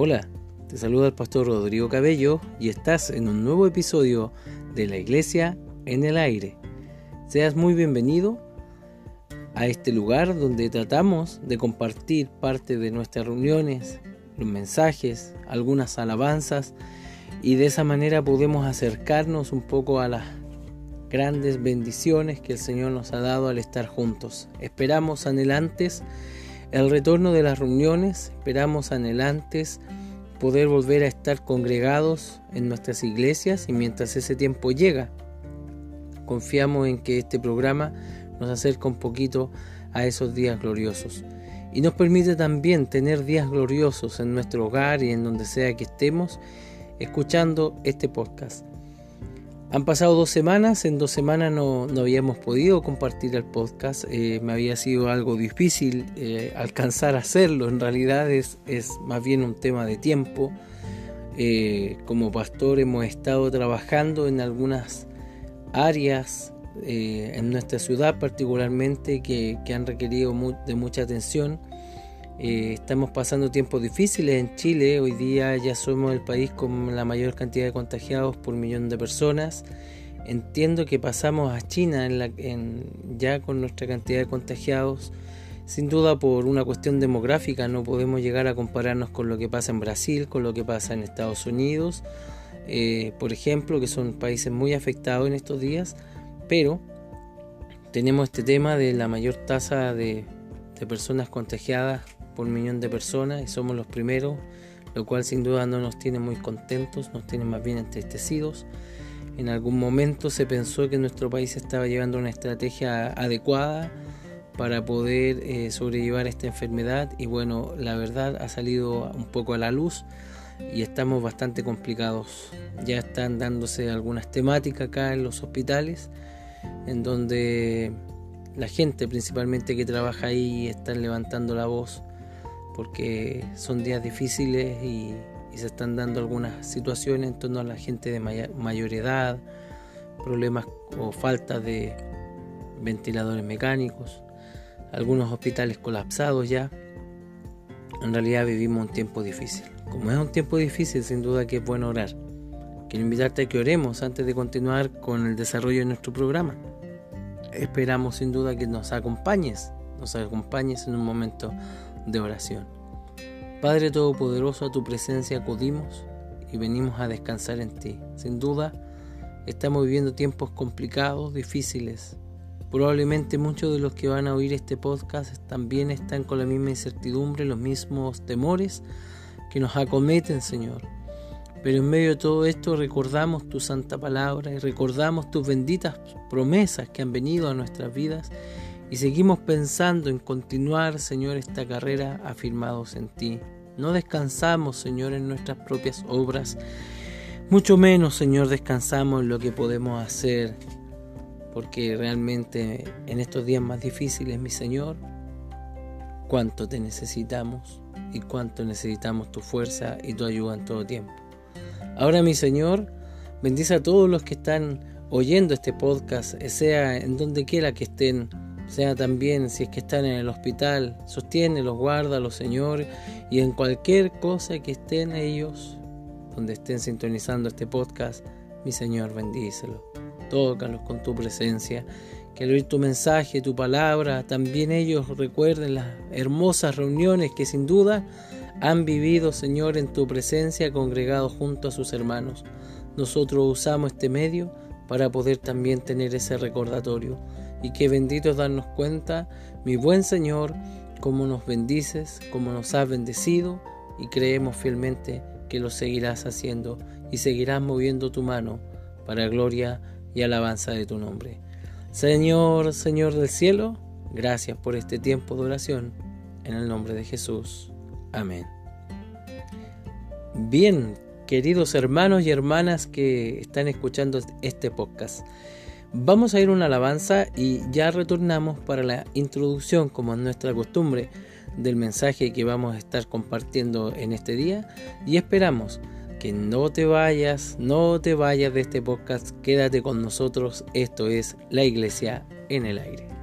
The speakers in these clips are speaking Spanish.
Hola, te saluda el pastor Rodrigo Cabello y estás en un nuevo episodio de la Iglesia en el Aire. Seas muy bienvenido a este lugar donde tratamos de compartir parte de nuestras reuniones, los mensajes, algunas alabanzas y de esa manera podemos acercarnos un poco a las grandes bendiciones que el Señor nos ha dado al estar juntos. Esperamos anhelantes el retorno de las reuniones, esperamos anhelantes poder volver a estar congregados en nuestras iglesias y mientras ese tiempo llega, confiamos en que este programa nos acerca un poquito a esos días gloriosos y nos permite también tener días gloriosos en nuestro hogar y en donde sea que estemos escuchando este podcast. Han pasado dos semanas, en dos semanas no, habíamos podido compartir el podcast, eh, me había sido algo difícil eh, alcanzar a hacerlo, en realidad es, es, más bien un tema de tiempo. Eh, como pastor hemos estado trabajando en algunas áreas en nuestra ciudad particularmente que, que han requerido de mucha atención eh, estamos pasando tiempos difíciles en Chile. Hoy día ya somos el país con la mayor cantidad de contagiados por millón de personas. Entiendo que pasamos a China ya con nuestra cantidad de contagiados. Sin duda por una cuestión demográfica no podemos llegar a compararnos con lo que pasa en Brasil, con lo que pasa en Estados Unidos, eh, por ejemplo, que son países muy afectados en estos días. Pero tenemos este tema de la mayor tasa de personas contagiadas por millón de personas y somos los primeros, lo cual sin duda no nos tiene muy contentos, nos tiene más bien entristecidos. En algún momento se pensó que nuestro país estaba llevando una estrategia adecuada para poder eh, sobrellevar esta enfermedad y bueno, la verdad ha salido un poco a la luz y estamos bastante complicados. Ya están dándose algunas temáticas acá en los hospitales en donde la gente principalmente que trabaja ahí están levantando la voz porque son días difíciles y, se están dando algunas situaciones en torno a la gente de mayor edad, problemas o falta de ventiladores mecánicos, algunos hospitales colapsados ya. En realidad vivimos un tiempo difícil. Como es un tiempo difícil, sin duda que es bueno orar. Quiero invitarte a que oremos antes de continuar con el desarrollo de nuestro programa. Esperamos sin duda que nos acompañes, nos acompañes en un momento de oración. Padre Todopoderoso, a tu presencia acudimos y venimos a descansar en ti. Sin duda, estamos viviendo tiempos complicados, difíciles. Probablemente muchos de los que van a oír este podcast también están con la misma incertidumbre, los mismos temores que nos acometen, Señor. Pero en medio de todo esto recordamos tu santa palabra y recordamos tus benditas promesas que han venido a nuestras vidas y seguimos pensando en continuar, Señor, esta carrera afirmados en ti. No descansamos, Señor, en nuestras propias obras. Mucho menos, Señor, descansamos en lo que podemos hacer. Porque realmente en estos días más difíciles, mi Señor, cuánto te necesitamos y cuánto necesitamos tu fuerza y tu ayuda en todo tiempo. Ahora, mi Señor, bendice a todos los que están oyendo este podcast, sea en donde quiera que estén sea también si es que están en el hospital, sostiene, los guarda, los Señor, y en cualquier cosa que estén ellos, donde estén sintonizando este podcast, mi Señor, bendícelo. Tócalos con tu presencia, que al oír tu mensaje, tu palabra, también ellos recuerden las hermosas reuniones que sin duda han vivido, Señor, en tu presencia, congregados junto a sus hermanos. Nosotros usamos este medio para poder también tener ese recordatorio y qué bendito darnos cuenta, mi buen Señor, cómo nos bendices, cómo nos has bendecido y creemos fielmente que lo seguirás haciendo y seguirás moviendo tu mano para gloria y alabanza de tu nombre. Señor, Señor del cielo, gracias por este tiempo de oración. En el nombre de Jesús. Amén. Bien, queridos hermanos y hermanas que están escuchando este podcast. Vamos a ir una alabanza y ya retornamos para la introducción, como es nuestra costumbre, del mensaje que vamos a estar compartiendo en este día. Y esperamos que no te vayas, no te vayas de este podcast, quédate con nosotros, esto es la iglesia en el aire.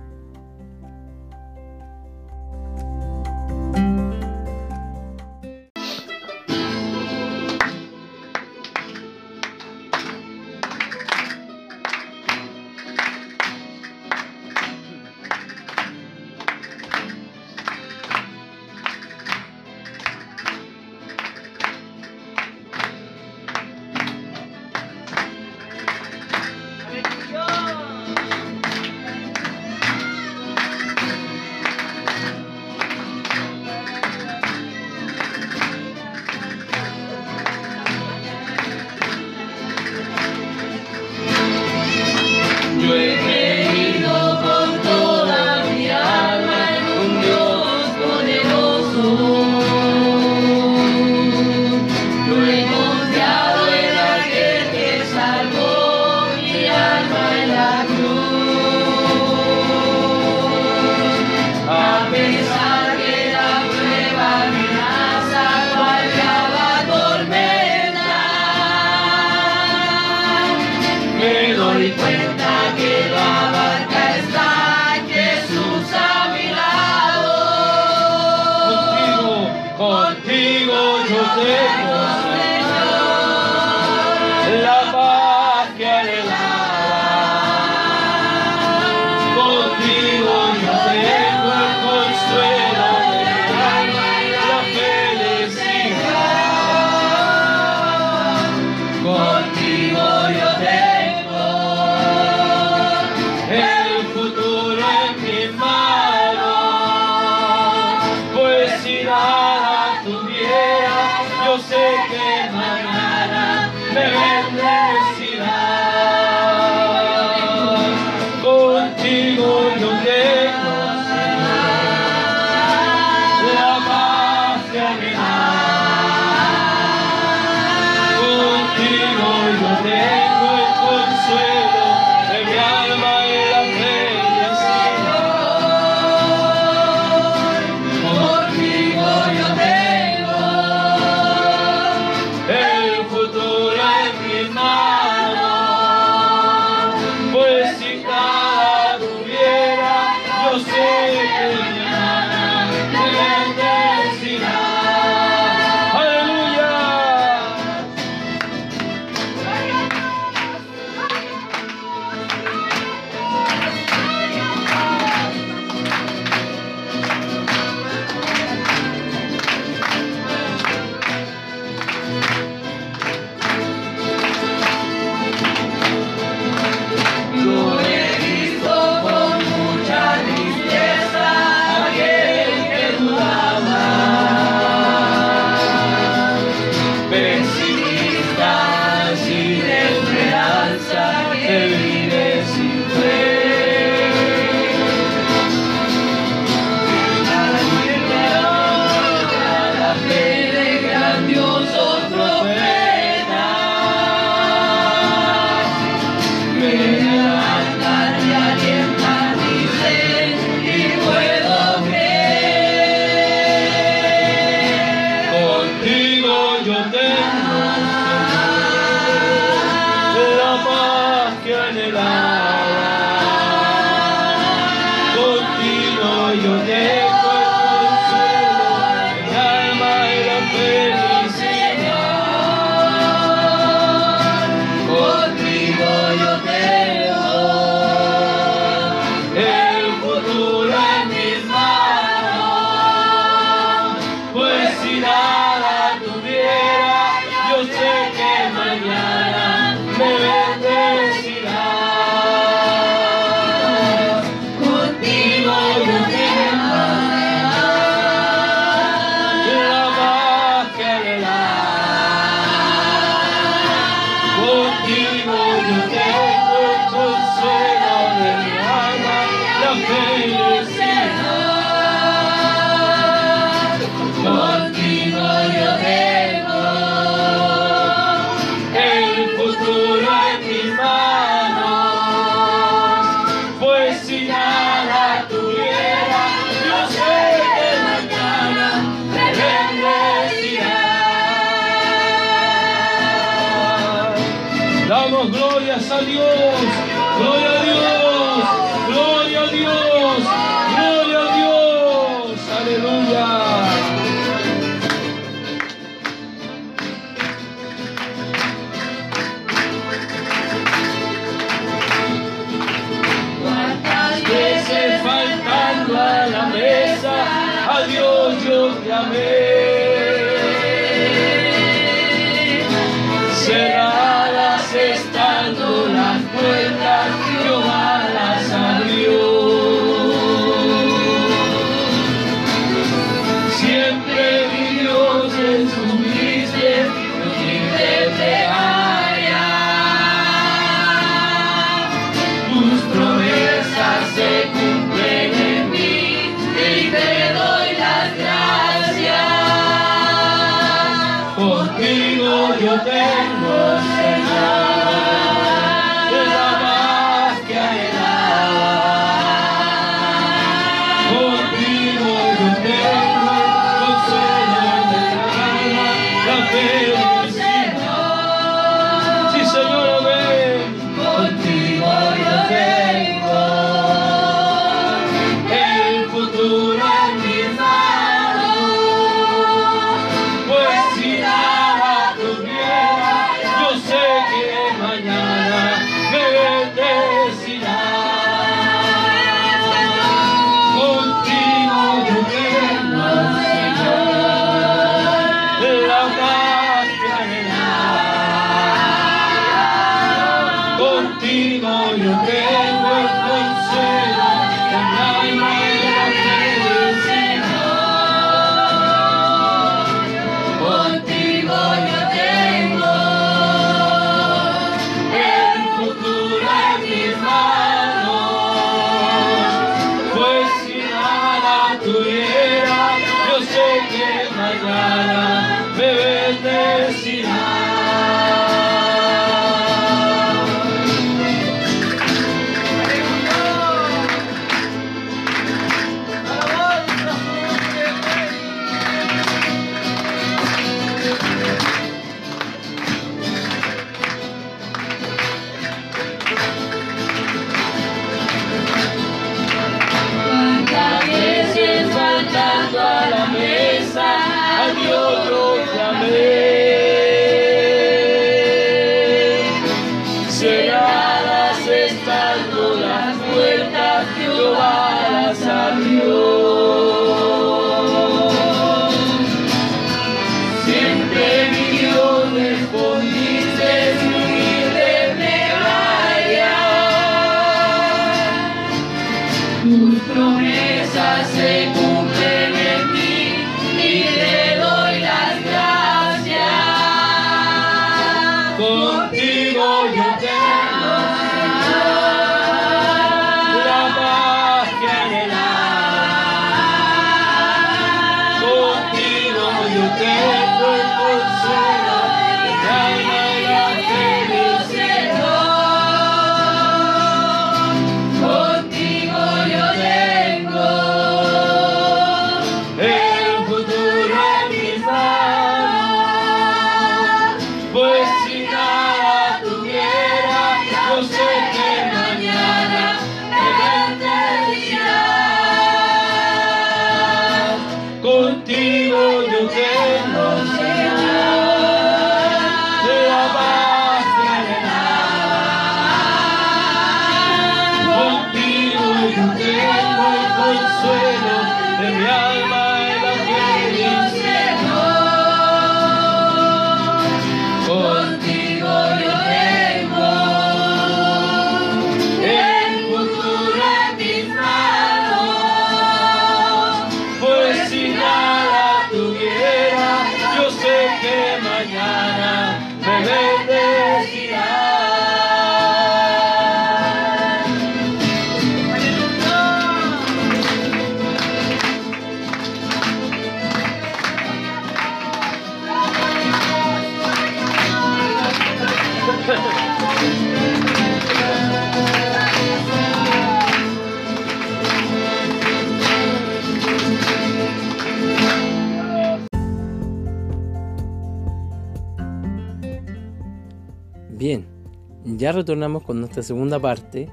Ya retornamos con nuestra segunda parte,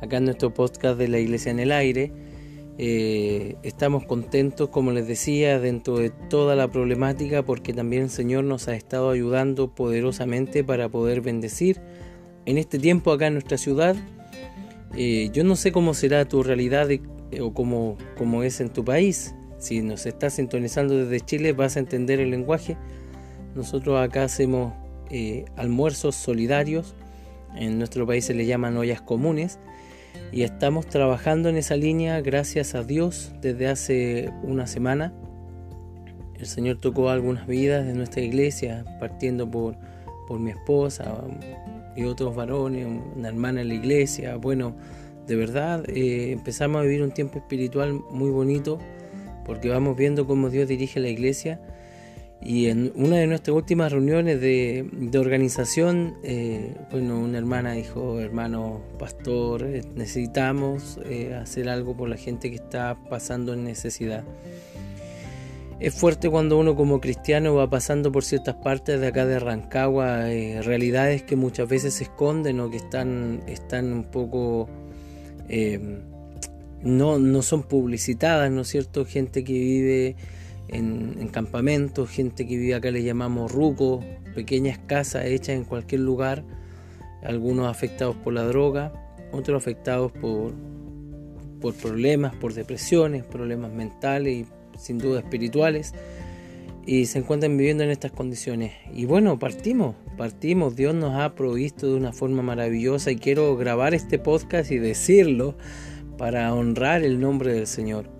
acá en nuestro podcast de la Iglesia en el Aire. Eh, estamos contentos, como les decía, dentro de toda la problemática, porque también el Señor nos ha estado ayudando poderosamente para poder bendecir en este tiempo acá en nuestra ciudad. Eh, yo no sé cómo será tu realidad o cómo, cómo es en tu país. Si nos estás sintonizando desde Chile vas a entender el lenguaje. Nosotros acá hacemos eh, almuerzos solidarios. En nuestro país se le llaman ollas comunes y estamos trabajando en esa línea gracias a Dios desde hace una semana. El Señor tocó algunas vidas de nuestra iglesia, partiendo por, por mi esposa y otros varones, una hermana en la iglesia. Bueno, de verdad eh, empezamos a vivir un tiempo espiritual muy bonito porque vamos viendo cómo Dios dirige la iglesia y en una de nuestras últimas reuniones de, organización, eh, bueno, una hermana dijo, hermano pastor, eh, necesitamos eh, hacer algo por la gente que está pasando en necesidad. Es fuerte cuando uno como cristiano va pasando por ciertas partes de acá de Rancagua, realidades que muchas veces se esconden o que están, están un poco... no, no son publicitadas, ¿no es cierto? Gente que vive en, campamentos, gente que vive acá le llamamos rucos, pequeñas casas hechas en cualquier lugar, algunos afectados por la droga, otros afectados por, por problemas, por depresiones, problemas mentales y sin duda espirituales, y se encuentran viviendo en estas condiciones. Y bueno, partimos, partimos, Dios nos ha provisto de una forma maravillosa y quiero grabar este podcast y decirlo para honrar el nombre del Señor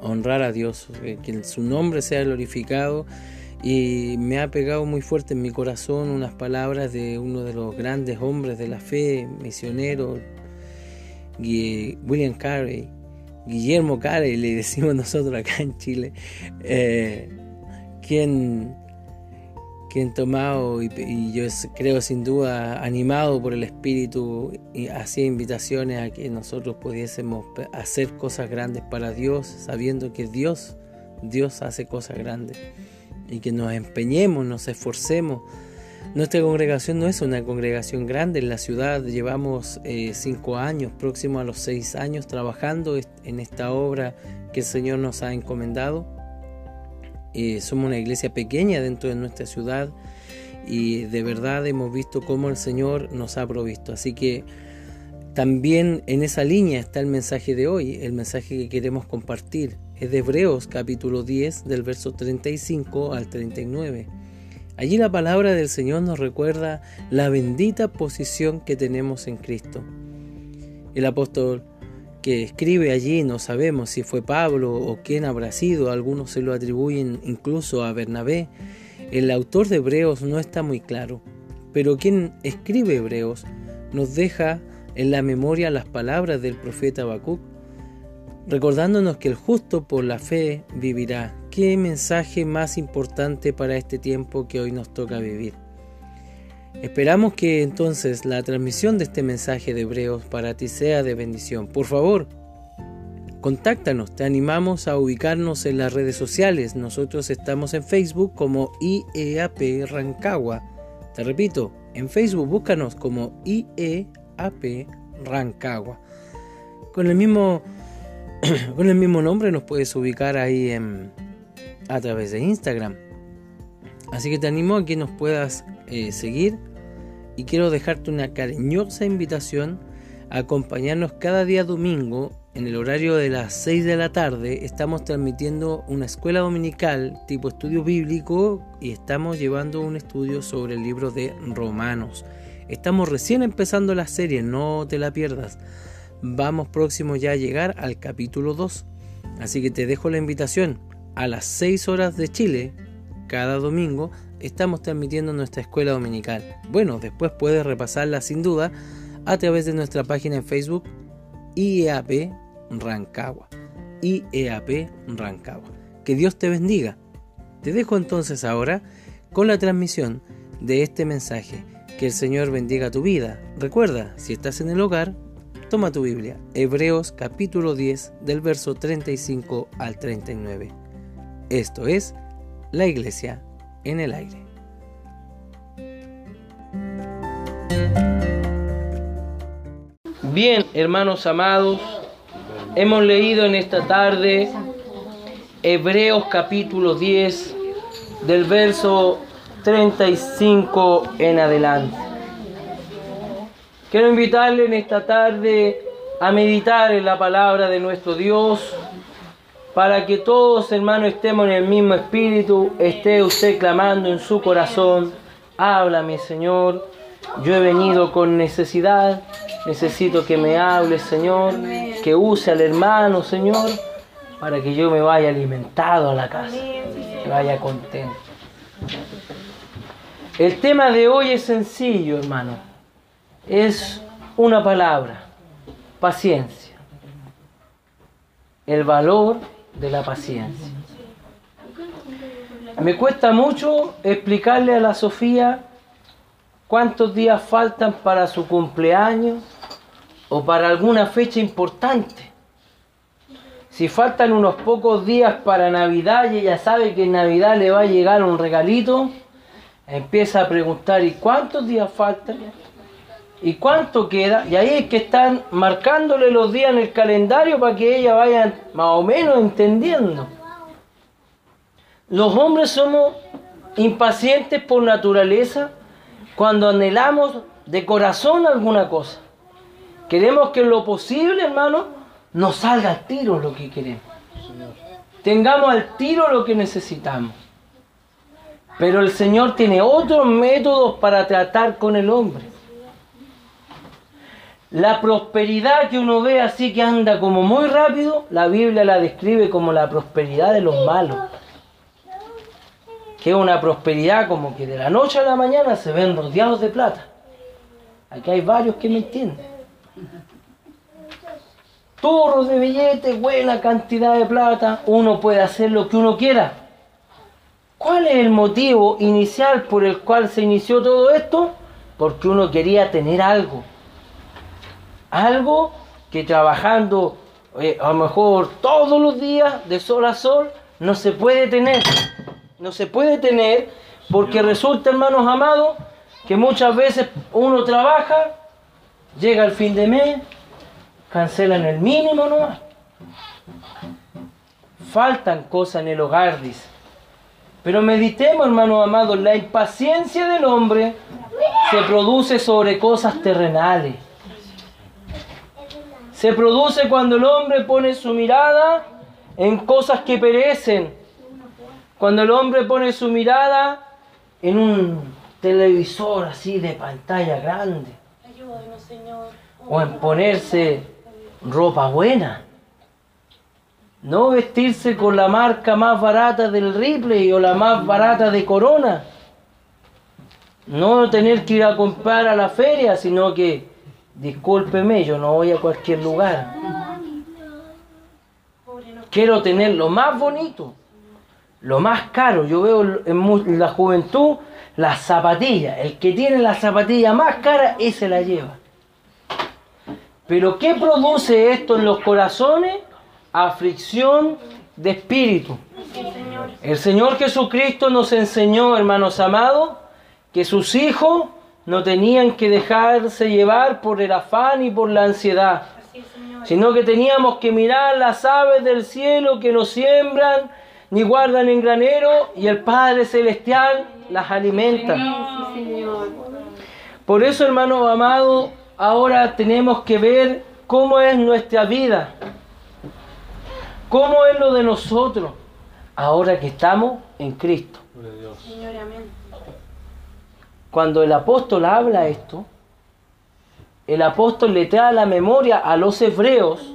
honrar a Dios, que su nombre sea glorificado. Y me ha pegado muy fuerte en mi corazón unas palabras de uno de los grandes hombres de la fe, misionero, William Carey, Guillermo Carey, le decimos nosotros acá en Chile, eh, quien quien tomado y, yo creo sin duda animado por el Espíritu y hacía invitaciones a que nosotros pudiésemos hacer cosas grandes para Dios, sabiendo que Dios, Dios hace cosas grandes y que nos empeñemos, nos esforcemos. Nuestra congregación no es una congregación grande en la ciudad, llevamos eh, cinco años, próximo a los seis años, trabajando en esta obra que el Señor nos ha encomendado eh, somos una iglesia pequeña dentro de nuestra ciudad y de verdad hemos visto cómo el Señor nos ha provisto. Así que también en esa línea está el mensaje de hoy, el mensaje que queremos compartir. Es de Hebreos capítulo 10 del verso 35 al 39. Allí la palabra del Señor nos recuerda la bendita posición que tenemos en Cristo. El apóstol que escribe allí, no sabemos si fue Pablo o quién habrá sido, algunos se lo atribuyen incluso a Bernabé. El autor de Hebreos no está muy claro, pero quien escribe Hebreos nos deja en la memoria las palabras del profeta Habacuc, recordándonos que el justo por la fe vivirá. Qué mensaje más importante para este tiempo que hoy nos toca vivir. Esperamos que entonces la transmisión de este mensaje de Hebreos para ti sea de bendición. Por favor, contáctanos, te animamos a ubicarnos en las redes sociales. Nosotros estamos en Facebook como IEAP Rancagua. Te repito, en Facebook búscanos como IEAP Rancagua. Con el mismo, con el mismo nombre nos puedes ubicar ahí a través de Instagram. Así que te animo a que nos puedas eh, seguir y quiero dejarte una cariñosa invitación a acompañarnos cada día domingo en el horario de las 6 de la tarde. Estamos transmitiendo una escuela dominical tipo estudio bíblico y estamos llevando un estudio sobre el libro de Romanos. Estamos recién empezando la serie, no te la pierdas. Vamos próximo ya a llegar al capítulo 2. Así que te dejo la invitación a las 6 horas de Chile, cada domingo, estamos transmitiendo nuestra escuela dominical. Bueno, después puedes repasarla sin duda a través de nuestra página en Facebook IEAP Rancagua. IEAP Rancagua. Que Dios te bendiga. Te dejo entonces ahora con la transmisión de este mensaje. Que el Señor bendiga tu vida. Recuerda, si estás en el hogar, toma tu Biblia. Hebreos capítulo 10 del verso 35 al 39. Esto es la iglesia en el aire. Bien, hermanos amados, hemos leído en esta tarde Hebreos capítulo 10 del verso 35 en adelante. Quiero invitarle en esta tarde a meditar en la palabra de nuestro Dios para que todos hermanos estemos en el mismo espíritu, esté usted clamando en su corazón, háblame Señor, yo he venido con necesidad, necesito que me hable Señor, que use al hermano Señor, para que yo me vaya alimentado a la casa, que vaya contento. El tema de hoy es sencillo hermano, es una palabra, paciencia, el valor de la paciencia. Me cuesta mucho explicarle a la Sofía cuántos días faltan para su cumpleaños o para alguna fecha importante. Si faltan unos pocos días para Navidad y ella sabe que en Navidad le va a llegar un regalito, empieza a preguntar, ¿y cuántos días faltan? ¿Y cuánto queda? Y ahí es que están marcándole los días en el calendario para que ella vaya más o menos entendiendo. Los hombres somos impacientes por naturaleza cuando anhelamos de corazón alguna cosa. Queremos que lo posible, hermano, nos salga al tiro lo que queremos. Tengamos al tiro lo que necesitamos. Pero el Señor tiene otros métodos para tratar con el hombre. La prosperidad que uno ve así que anda como muy rápido, la Biblia la describe como la prosperidad de los malos. Que es una prosperidad como que de la noche a la mañana se ven rodeados de plata. Aquí hay varios que me entienden. Turros de billetes, buena cantidad de plata, uno puede hacer lo que uno quiera. ¿Cuál es el motivo inicial por el cual se inició todo esto? Porque uno quería tener algo algo que trabajando eh, a lo mejor todos los días de sol a sol no se puede tener. No se puede tener porque resulta, hermanos amados, que muchas veces uno trabaja, llega el fin de mes, cancelan el mínimo nomás. Faltan cosas en el hogar, dice. Pero meditemos, hermanos amados, la impaciencia del hombre se produce sobre cosas terrenales se produce cuando el hombre pone su mirada en cosas que perecen. Cuando el hombre pone su mirada en un televisor así de pantalla grande. O en ponerse ropa buena. No vestirse con la marca más barata del Ripley o la más barata de Corona. No tener que ir a comprar a la feria, sino que discúlpeme, yo no voy a cualquier lugar. Quiero tener lo más bonito, lo más caro. Yo veo en la juventud las zapatillas. El que tiene la zapatilla más cara, ese la lleva. Pero ¿qué produce esto en los corazones? Aflicción de espíritu. El Señor Jesucristo nos enseñó, hermanos amados, que sus hijos no tenían que dejarse llevar por el afán y por la ansiedad, sino que teníamos que mirar las aves del cielo que no siembran ni guardan en granero y el Padre Celestial las alimenta. Por eso, hermano amado, ahora tenemos que ver cómo es nuestra vida, cómo es lo de nosotros, ahora que estamos en Cristo. Señor, amén cuando el apóstol habla esto, el apóstol le trae a la memoria a los hebreos,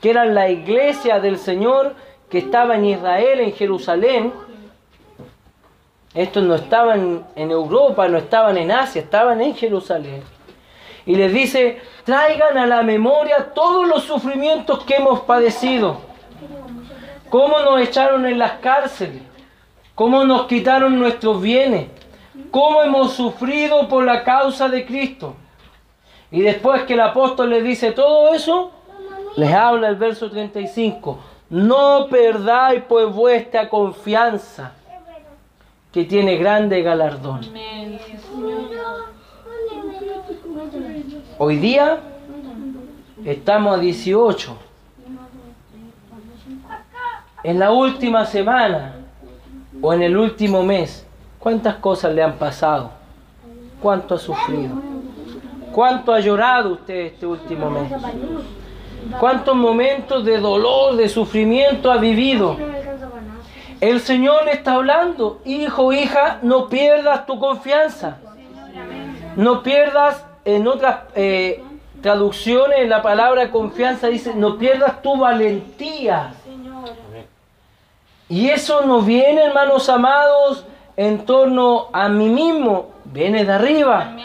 que eran la iglesia del Señor que estaba en Israel, en Jerusalén. Estos no estaban en Europa, no estaban en Asia, estaban en Jerusalén. Y les dice, traigan a la memoria todos los sufrimientos que hemos padecido. Cómo nos echaron en las cárceles, cómo nos quitaron nuestros bienes, cómo hemos sufrido por la causa de Cristo. Y después que el apóstol le dice todo eso, les habla el verso 35. No perdáis pues vuestra confianza, que tiene grande galardón. Hoy día Estamos a 18. En la última semana o en el último mes, ¿cuántas cosas le han pasado? ¿Cuánto ha sufrido? ¿Cuánto ha llorado usted este último mes? ¿Cuántos momentos de dolor, de sufrimiento ha vivido? El Señor le está hablando, hijo, hija, no pierdas tu confianza. No pierdas, en otras eh, traducciones, la palabra confianza dice, no pierdas tu valentía. Y eso no viene, hermanos amados, en torno a mí mismo, viene de arriba.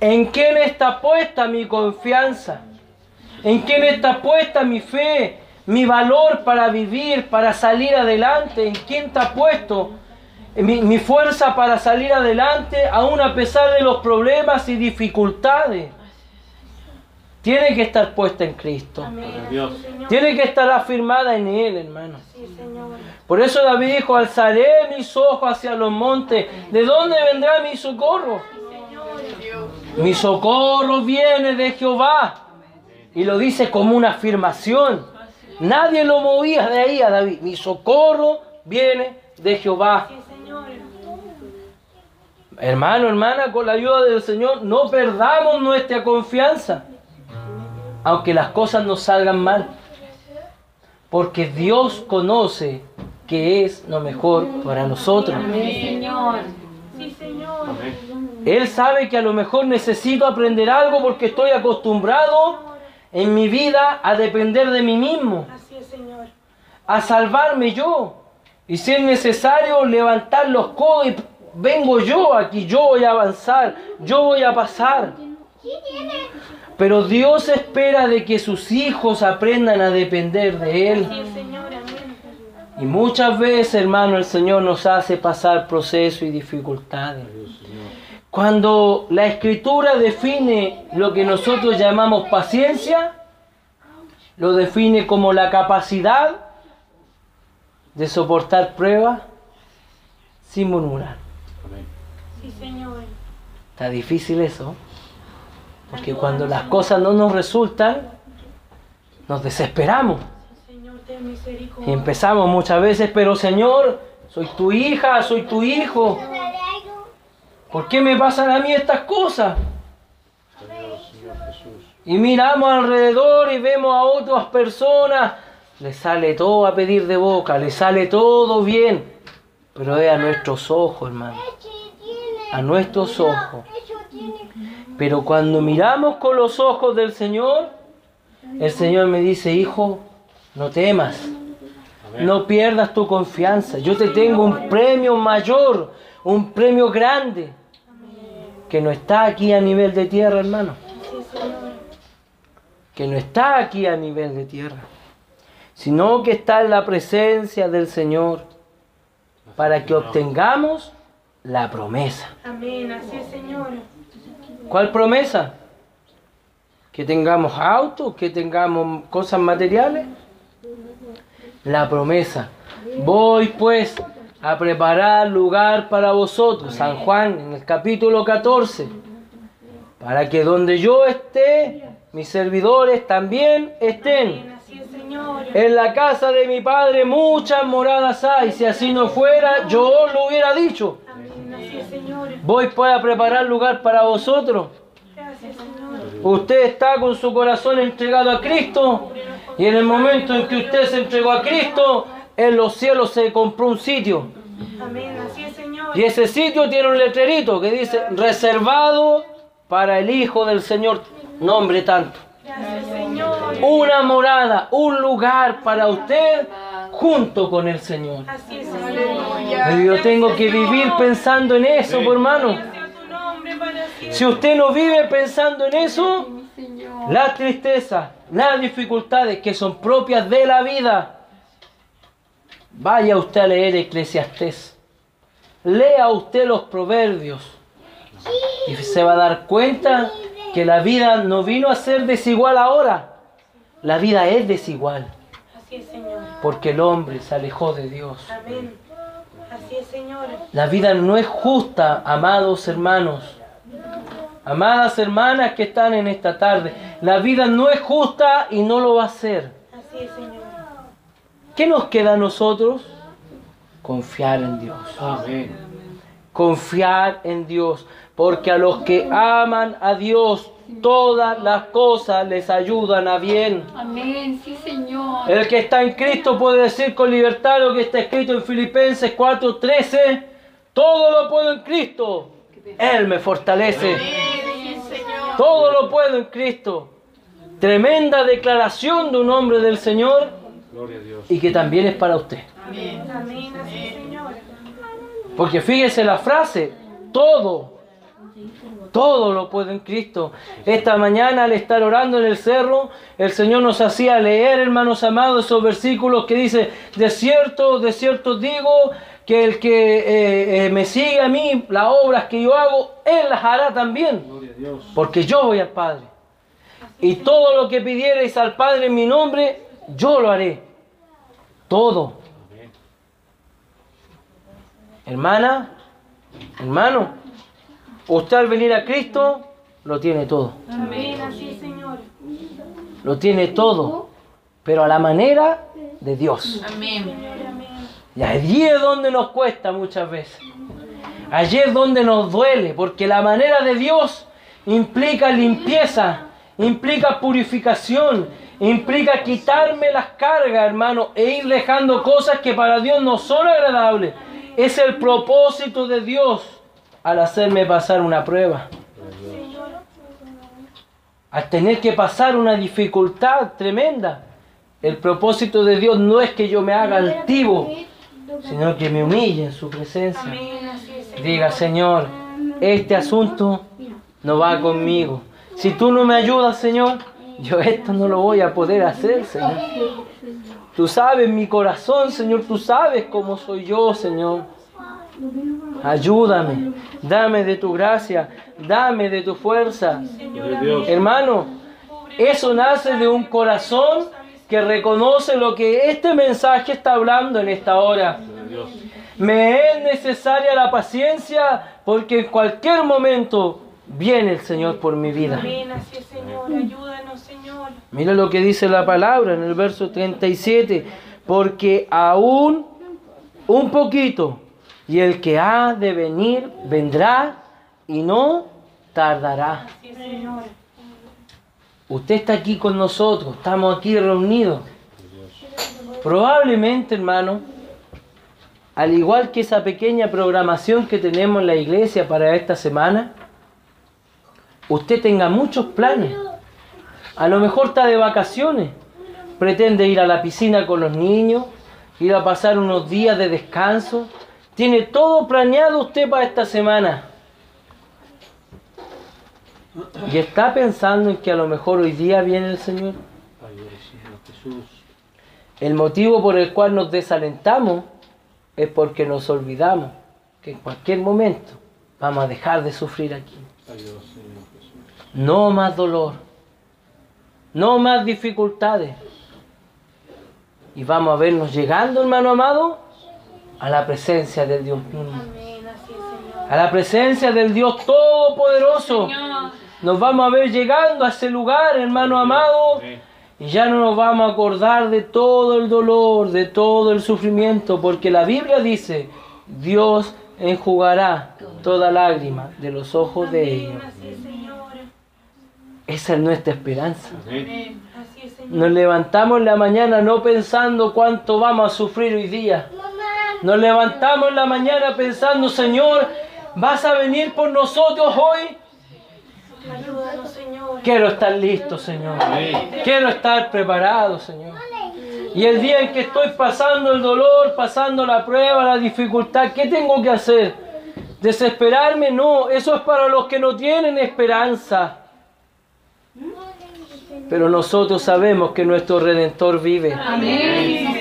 ¿En quién está puesta mi confianza? ¿En quién está puesta mi fe, mi valor para vivir, para salir adelante? ¿En quién está puesto mi, mi fuerza para salir adelante aún a pesar de los problemas y dificultades? Tiene que estar puesta en Cristo. Tiene que estar afirmada en Él, hermano. Por eso David dijo, alzaré mis ojos hacia los montes. ¿De dónde vendrá mi socorro? Mi socorro viene de Jehová. Y lo dice como una afirmación. Nadie lo movía de ahí a David. Mi socorro viene de Jehová. Hermano, hermana, con la ayuda del Señor, no perdamos nuestra confianza. Aunque las cosas nos salgan mal. Porque Dios conoce que es lo mejor para nosotros. Él sabe que a lo mejor necesito aprender algo porque estoy acostumbrado en mi vida a depender de mí mismo, Así es, Señor. a salvarme yo. Y si es necesario levantar los codos y vengo yo aquí, yo voy a avanzar, yo voy a pasar. Pero Dios espera de que sus hijos aprendan a depender de Él. Y muchas veces, hermano, el Señor nos hace pasar procesos y dificultades. Cuando la escritura define lo que nosotros llamamos paciencia, lo define como la capacidad de soportar pruebas sin murmurar. Amén. Sí, Señor. Está difícil eso, porque cuando las cosas no nos resultan, nos desesperamos. Y empezamos muchas veces, pero Señor, soy tu hija, soy tu hijo. ¿Por qué me pasan a mí estas cosas? Y miramos alrededor y vemos a otras personas, le sale todo a pedir de boca, le sale todo bien, pero es a nuestros ojos, hermano, a nuestros ojos. Pero cuando miramos con los ojos del Señor, el Señor me dice, hijo, no temas, no pierdas tu confianza. Yo te tengo un premio mayor, un premio grande, que no está aquí a nivel de tierra, hermano. Que no está aquí a nivel de tierra, sino que está en la presencia del Señor para que obtengamos la promesa. Amén. Así es, Señor. ¿Cuál promesa? Que tengamos autos, que tengamos cosas materiales. La promesa. Voy pues a preparar lugar para vosotros. San Juan en el capítulo 14. Para que donde yo esté, mis servidores también estén. En la casa de mi padre muchas moradas hay. Si así no fuera, yo lo hubiera dicho. Señor. Voy pues a preparar lugar para vosotros. Gracias, Señor. Usted está con su corazón entregado a Cristo y en el momento en que usted se entregó a Cristo, en los cielos se compró un sitio. Amén. Así es, Señor. Y ese sitio tiene un letrerito que dice reservado para el Hijo del Señor. Nombre tanto. Gracias, Señor. Una morada, un lugar para usted junto con el Señor. Así es, yo tengo que vivir pensando en eso, pues, hermano. Si usted no vive pensando en eso, las tristezas, las dificultades que son propias de la vida, vaya usted a leer Eclesiastés. Lea usted los proverbios y se va a dar cuenta que la vida no vino a ser desigual ahora. La vida es desigual Así es, Señor. Porque el hombre se alejó de Dios. Amén. Así es, Señor. La vida no es justa, amados hermanos. Amadas hermanas que están en esta tarde, la vida no es justa y no lo va a ser. Así es, Señor. ¿Qué nos queda a nosotros? Confiar en Dios. Amén. Confiar en Dios. Porque a los que aman a Dios, todas las cosas les ayudan a bien. Amén, sí, Señor. El que está en Cristo puede decir con libertad lo que está escrito en Filipenses 4:13. Todo lo puedo en Cristo. Él me fortalece. Todo lo puedo en Cristo. Tremenda declaración de un hombre del Señor Gloria a Dios. y que también es para usted. Amén, Señor. Porque fíjese la frase, todo, todo lo puedo en Cristo. Esta mañana al estar orando en el cerro, el Señor nos hacía leer, hermanos amados, esos versículos que dice, de cierto, de cierto digo, que el que eh, eh, me sigue a mí, las obras que yo hago, Él las hará también, porque yo voy al Padre. Y todo lo que pidierais al Padre en mi nombre, yo lo haré. Todo. Hermana, hermano, usted al venir a Cristo lo tiene todo. Amén, así Señor. Lo tiene todo, pero a la manera de Dios. Amén. Y allí es donde nos cuesta muchas veces. Allí es donde nos duele, porque la manera de Dios implica limpieza, implica purificación, implica quitarme las cargas, hermano, e ir dejando cosas que para Dios no son agradables. Es el propósito de Dios al hacerme pasar una prueba. Al tener que pasar una dificultad tremenda. El propósito de Dios no es que yo me haga altivo, sino que me humille en su presencia. Diga, Señor, este asunto no va conmigo. Si tú no me ayudas, Señor, yo esto no lo voy a poder hacer, Señor. Tú sabes mi corazón, Señor, tú sabes cómo soy yo, Señor. Ayúdame, dame de tu gracia, dame de tu fuerza. Hermano, eso nace de un corazón que reconoce lo que este mensaje está hablando en esta hora. Me es necesaria la paciencia porque en cualquier momento viene el Señor por mi vida. Mira lo que dice la palabra en el verso 37. Porque aún un poquito y el que ha de venir vendrá y no tardará. Usted está aquí con nosotros, estamos aquí reunidos. Probablemente, hermano, al igual que esa pequeña programación que tenemos en la iglesia para esta semana, usted tenga muchos planes. A lo mejor está de vacaciones, pretende ir a la piscina con los niños, ir a pasar unos días de descanso. Tiene todo planeado usted para esta semana. Y está pensando en que a lo mejor hoy día viene el Señor. El motivo por el cual nos desalentamos es porque nos olvidamos que en cualquier momento vamos a dejar de sufrir aquí. No más dolor, no más dificultades. Y vamos a vernos llegando, hermano amado, a la presencia del Dios mismo, Amén, así es, Señor. a la presencia del Dios Todopoderoso. Señor. Nos vamos a ver llegando a ese lugar, hermano amado. Y ya no nos vamos a acordar de todo el dolor, de todo el sufrimiento, porque la Biblia dice, Dios enjugará toda lágrima de los ojos de ellos. Amén, así es, Señor. Esa es nuestra esperanza. Amén. Así es, Señor. Nos levantamos en la mañana no pensando cuánto vamos a sufrir hoy día. Nos levantamos en la mañana pensando, Señor, vas a venir por nosotros hoy. Ayúdanos, Señor. Quiero estar listo, Señor. Amén. Quiero estar preparado, Señor. Y el día en que estoy pasando el dolor, pasando la prueba, la dificultad, ¿qué tengo que hacer? ¿Desesperarme? No, eso es para los que no tienen esperanza. Pero nosotros sabemos que nuestro Redentor vive. Amén,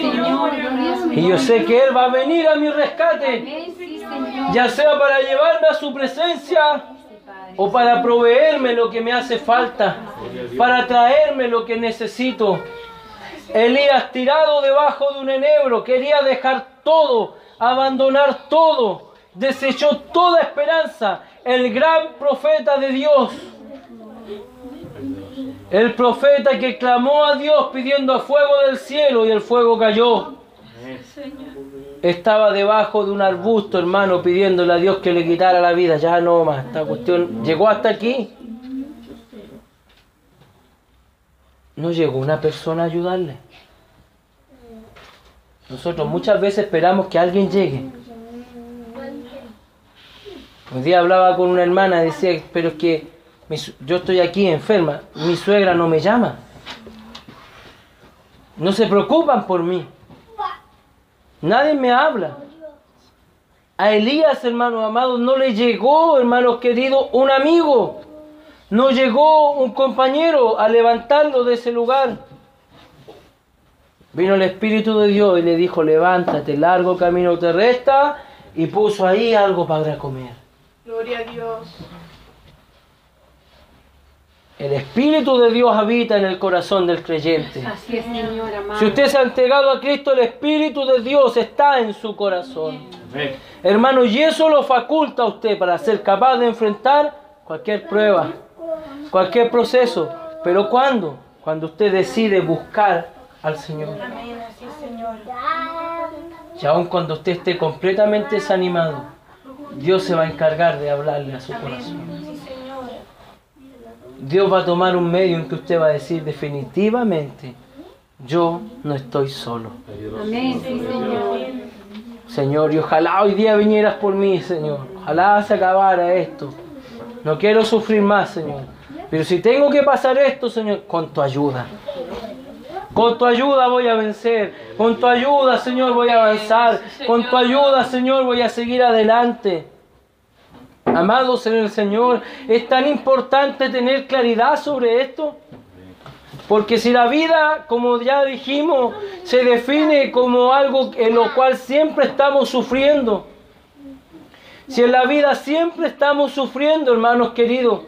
Y yo sé que Él va a venir a mi rescate, ya sea para llevarme a su presencia o para proveerme lo que me hace falta, para traerme lo que necesito. Elías tirado debajo de un enebro, quería dejar todo, abandonar todo, desechó toda esperanza. El gran profeta de Dios. El profeta que clamó a Dios pidiendo fuego del cielo y el fuego cayó. Estaba debajo de un arbusto, hermano, pidiéndole a Dios que le quitara la vida. Ya no más, esta cuestión llegó hasta aquí. No llegó una persona a ayudarle. Nosotros muchas veces esperamos que alguien llegue. Un día hablaba con una hermana, decía, pero es que yo estoy aquí enferma, mi suegra no me llama. No se preocupan por mí. Nadie me habla. A Elías, hermanos amados, no le llegó, hermanos queridos, un amigo. No llegó un compañero a levantarlo de ese lugar. Vino el Espíritu de Dios y le dijo, levántate, largo camino te resta, y puso ahí algo para comer. Gloria a Dios. El Espíritu de Dios habita en el corazón del creyente. Así es, Señor amado. Si usted se ha entregado a Cristo, el Espíritu de Dios está en su corazón. Amén. Hermano, y eso lo faculta a usted para ser capaz de enfrentar cualquier prueba, cualquier proceso. Pero ¿cuándo? Cuando usted decide buscar al Señor. Amén, así es, Señor. Y aun cuando usted esté completamente desanimado, Dios se va a encargar de hablarle a su corazón. Dios va a tomar un medio en que usted va a decir definitivamente, yo no estoy solo. Amén, sí, Señor. Señor, y ojalá hoy día vinieras por mí, Señor. Ojalá se acabara esto. No quiero sufrir más, Señor. Pero si tengo que pasar esto, Señor, con tu ayuda. Con tu ayuda voy a vencer. Con tu ayuda, Señor, voy a avanzar. Con tu ayuda, Señor, voy a seguir adelante. Amados en el Señor, es tan importante tener claridad sobre esto. Porque si la vida, como ya dijimos, se define como algo en lo cual siempre estamos sufriendo, si en la vida siempre estamos sufriendo, hermanos queridos,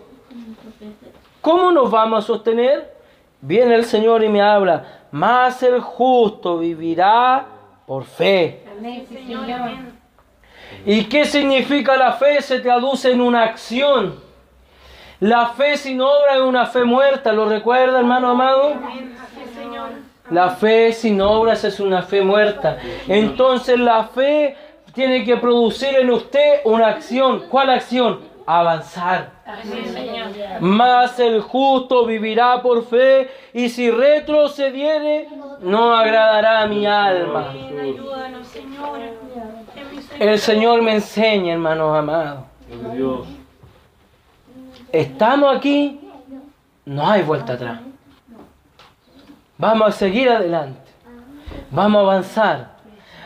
¿cómo nos vamos a sostener? Viene el Señor y me habla, más el justo vivirá por fe. Amén, Señor. ¿Y qué significa la fe? Se traduce en una acción. La fe sin obra es una fe muerta, ¿lo recuerda, hermano amado? La fe sin obras es una fe muerta. Entonces la fe tiene que producir en usted una acción. ¿Cuál acción? Avanzar. Mas el justo vivirá por fe y si retrocediere no agradará a mi alma. El Señor me enseña, hermanos amados. Estamos aquí, no hay vuelta atrás. Vamos a seguir adelante. Vamos a avanzar.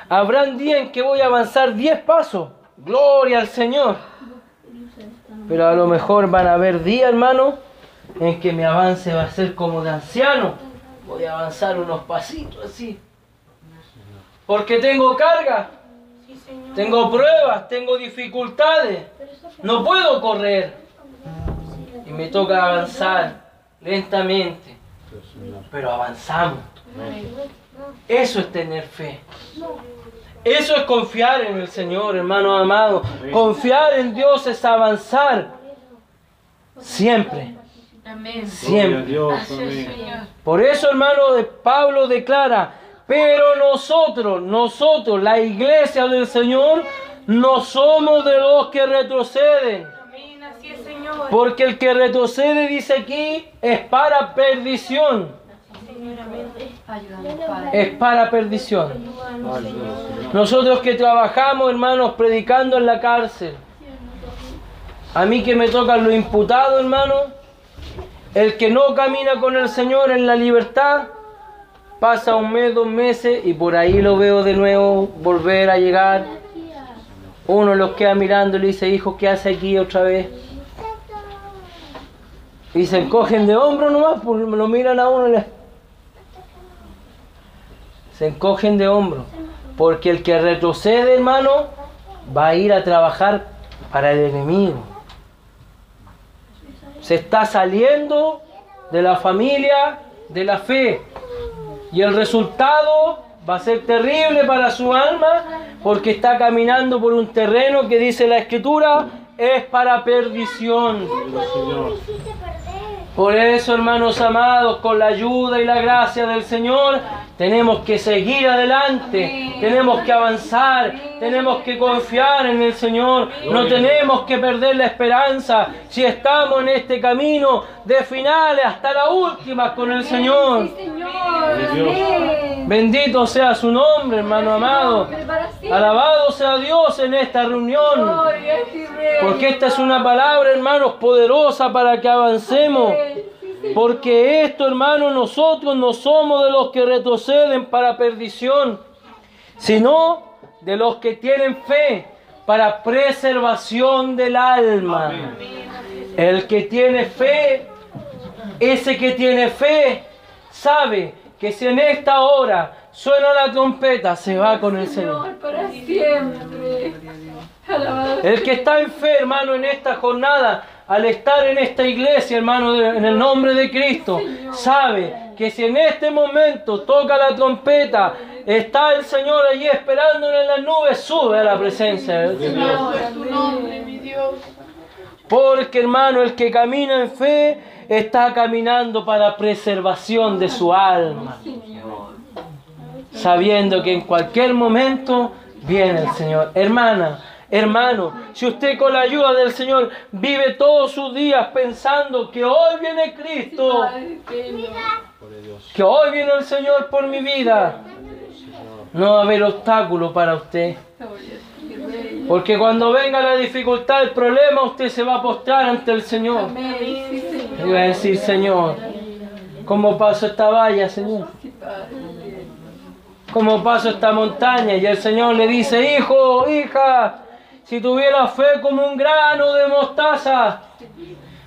Habrán días en que voy a avanzar 10 pasos. Gloria al Señor. Pero a lo mejor van a haber días, hermano, en que mi avance va a ser como de anciano. Voy a avanzar unos pasitos así. Porque tengo carga, tengo pruebas, tengo dificultades. No puedo correr. Y me toca avanzar lentamente. Pero avanzamos. Eso es tener fe. Eso es confiar en el Señor, hermano amado. Confiar en Dios es avanzar. Siempre. Siempre. Por eso, hermano, de Pablo declara, pero nosotros, nosotros, la iglesia del Señor, no somos de los que retroceden. Porque el que retrocede, dice aquí, es para perdición. Señor, amén. Ayúdanos, Padre. Es para perdición. Nosotros que trabajamos, hermanos, predicando en la cárcel. A mí que me tocan los imputados, hermano. El que no camina con el Señor en la libertad, pasa un mes, dos meses y por ahí lo veo de nuevo volver a llegar. Uno los queda mirando y le dice, hijo, ¿qué hace aquí otra vez? Y se encogen de hombro nomás, pues lo miran a uno y le... Se encogen de hombro. Porque el que retrocede, hermano, va a ir a trabajar para el enemigo. Se está saliendo de la familia de la fe. Y el resultado va a ser terrible para su alma porque está caminando por un terreno que dice la escritura es para perdición. Por eso, hermanos amados, con la ayuda y la gracia del Señor, tenemos que seguir adelante, tenemos que avanzar, tenemos que confiar en el Señor, no tenemos que perder la esperanza. Si estamos en este camino de finales hasta la última con el Señor. Sí, Señor. Bendito sea su nombre, hermano amado. Alabado sea Dios en esta reunión. Porque esta es una palabra, hermanos, poderosa para que avancemos. Porque esto, hermanos, nosotros no somos de los que retroceden para perdición, sino de los que tienen fe para preservación del alma. El que tiene fe, ese que tiene fe, sabe que si en esta hora suena la trompeta, se va con el Señor. Señor, para siempre. El que está en fe, hermano, en esta jornada, al estar en esta iglesia, hermano, en el nombre de Cristo, sabe que si en este momento toca la trompeta, está el Señor allí esperándolo en las nubes, sube a la presencia del Señor. Porque, hermano, el que camina en fe está caminando para preservación de su alma. Sabiendo que en cualquier momento viene el Señor. Hermana, hermano, si usted con la ayuda del Señor vive todos sus días pensando que hoy viene Cristo, que hoy viene el Señor por mi vida, no va a haber obstáculo para usted. Porque cuando venga la dificultad, el problema, usted se va a postrar ante el Señor. Sí. Y va a decir, Señor, ¿cómo paso esta valla, Señor? Sí. ¿Cómo paso esta montaña? Y el Señor le dice, hijo, hija, si tuviera fe como un grano de mostaza,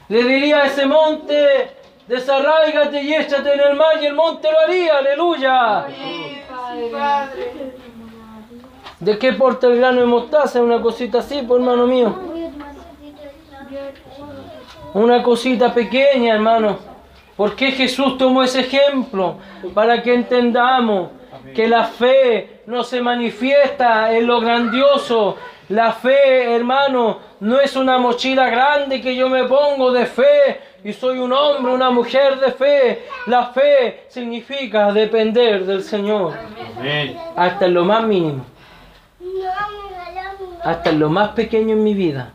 le diría a ese monte, desarráigate y échate en el mar y el monte lo haría, aleluya. Padre. ¿De qué porta el grano de mostaza? Una cosita así, pues hermano mío. Una cosita pequeña, hermano. ¿Por qué Jesús tomó ese ejemplo? Para que entendamos que la fe no se manifiesta en lo grandioso. La fe, hermano, no es una mochila grande que yo me pongo de fe y soy un hombre, una mujer de fe. La fe significa depender del Señor Amén. hasta en lo más mínimo, hasta en lo más pequeño en mi vida.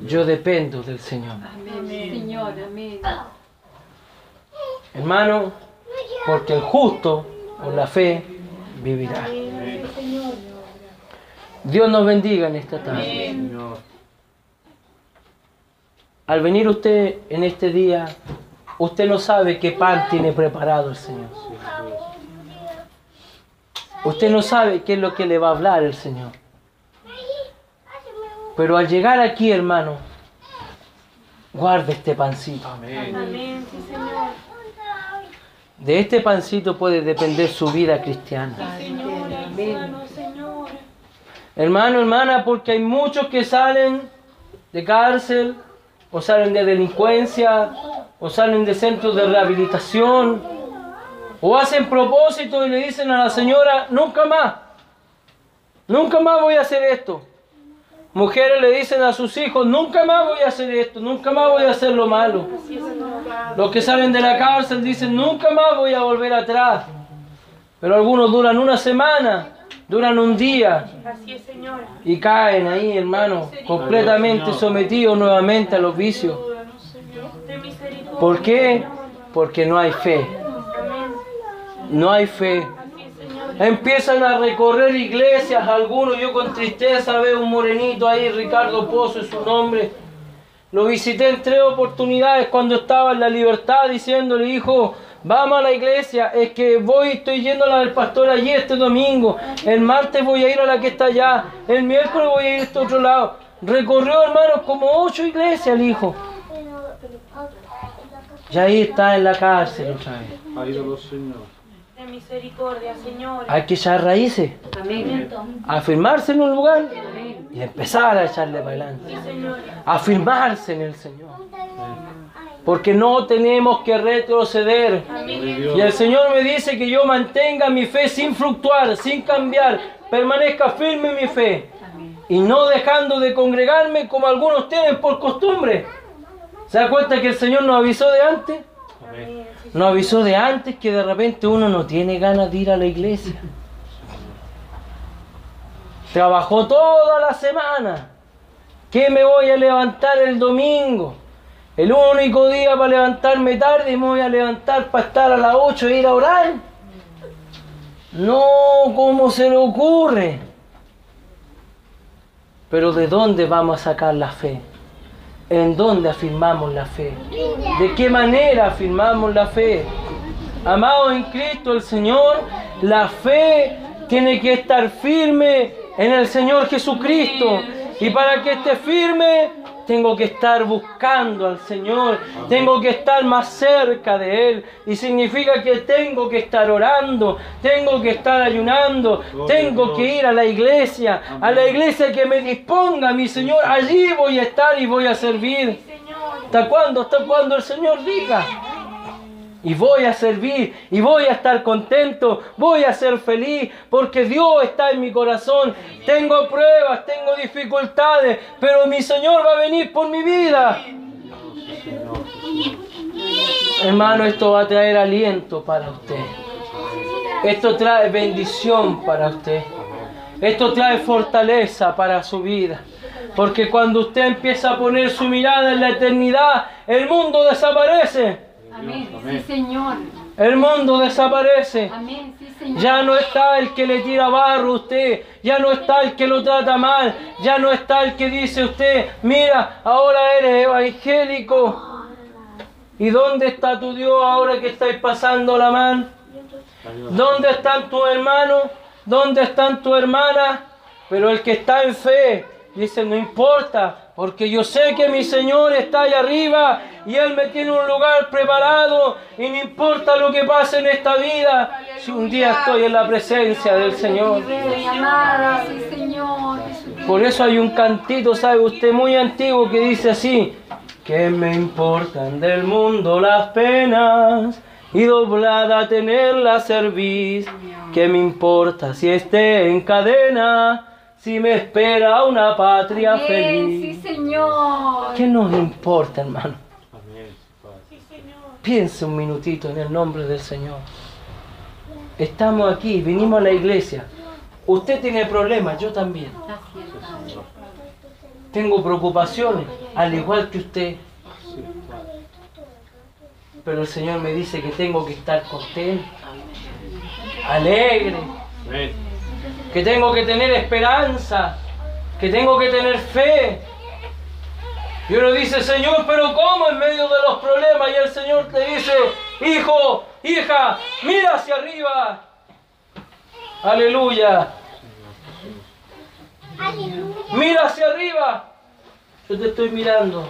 Yo dependo del Señor. Amén, Señor. Amén. Hermano, porque el justo por la fe vivirá. Dios nos bendiga en esta tarde. Al venir usted en este día, usted no sabe qué pan tiene preparado el Señor. Usted no sabe qué es lo que le va a hablar el Señor. Pero al llegar aquí, hermano, guarde este pancito. Amén. De este pancito puede depender su vida cristiana. Hermano, hermana, porque hay muchos que salen de cárcel, o salen de delincuencia, o salen de centros de rehabilitación, o hacen propósito y le dicen a la señora, nunca más, nunca más voy a hacer esto. Mujeres le dicen a sus hijos, nunca más voy a hacer esto, nunca más voy a hacer lo malo. Los que salen de la cárcel dicen, nunca más voy a volver atrás. Pero algunos duran una semana, duran un día, y caen ahí, hermano, completamente sometidos nuevamente a los vicios. ¿Por qué? Porque no hay fe. No hay fe. Empiezan a recorrer iglesias, algunos, yo con tristeza veo un morenito ahí, Ricardo Pozo es su nombre. Lo visité en tres oportunidades cuando estaba en la libertad diciéndole, hijo, vamos a la iglesia, es que voy, estoy yendo a la del pastor allí este domingo, el martes voy a ir a la que está allá, el miércoles voy a ir a este otro lado. Recorrió, hermanos, como ocho iglesias el hijo. Y ahí está en la cárcel otra. De misericordia, Señor. Hay que echar raíces, Amén. afirmarse en un lugar y empezar a echarle para adelante. Afirmarse en el Señor. Porque no tenemos que retroceder. Y el Señor me dice que yo mantenga mi fe sin fluctuar, sin cambiar, permanezca firme en mi fe y no dejando de congregarme como algunos tienen por costumbre. ¿Se da cuenta que el Señor nos avisó de antes? Nos avisó de antes que de repente uno no tiene ganas de ir a la iglesia. Trabajó toda la semana. ¿Qué me voy a levantar el domingo? El único día para levantarme tarde me voy a levantar para estar a las 8 e ir a orar. No, ¿cómo se le ocurre? Pero ¿de dónde vamos a sacar la fe? ¿En dónde afirmamos la fe? ¿De qué manera afirmamos la fe? Amado en Cristo el Señor, la fe tiene que estar firme en el Señor Jesucristo. Y para que esté firme, tengo que estar buscando al Señor, tengo que estar más cerca de Él. Y significa que tengo que estar orando, tengo que estar ayunando, tengo que ir a la iglesia, a la iglesia que me disponga, mi Señor. Allí voy a estar y voy a servir. ¿Hasta cuándo? Hasta cuando el Señor diga. Y voy a servir, y voy a estar contento, voy a ser feliz, porque Dios está en mi corazón. Tengo pruebas, tengo dificultades, pero mi Señor va a venir por mi vida. Hermano, esto va a traer aliento para usted. Esto trae bendición para usted. Esto trae fortaleza para su vida. Porque cuando usted empieza a poner su mirada en la eternidad, el mundo desaparece. Amén. Sí. Señor. El mundo desaparece. Amén. Sí, Señor. Ya no está el que le tira barro a usted, ya no está el que lo trata mal, ya no está el que dice usted, mira, ahora eres evangélico. ¿Y dónde está tu Dios ahora que estáis pasando la mano? ¿Dónde están tus hermanos? ¿Dónde están tus hermanas? Pero el que está en fe dice, no importa, porque yo sé que mi Señor está allá arriba y Él me tiene un lugar preparado y no importa lo que pase en esta vida, si un día estoy en la presencia del Señor. Por eso hay un cantito, sabe usted, muy antiguo que dice así, que me importan del mundo las penas y doblada tenerla servir, que me importa si esté en cadena, si me espera una patria Amén. Sí, feliz. Señor. ¿Qué nos importa, hermano? Amén, Padre. Piense un minutito en el nombre del Señor. Estamos aquí, vinimos a la iglesia. Usted tiene problemas, yo también. Tengo preocupaciones, al igual que usted. Pero el Señor me dice que tengo que estar contento, alegre, Amén. Que tengo que tener esperanza, que tengo que tener fe. Y uno dice, Señor, pero ¿cómo en medio de los problemas? Y el Señor te dice, hijo, hija, mira hacia arriba. Aleluya. Mira hacia arriba. Yo te estoy mirando.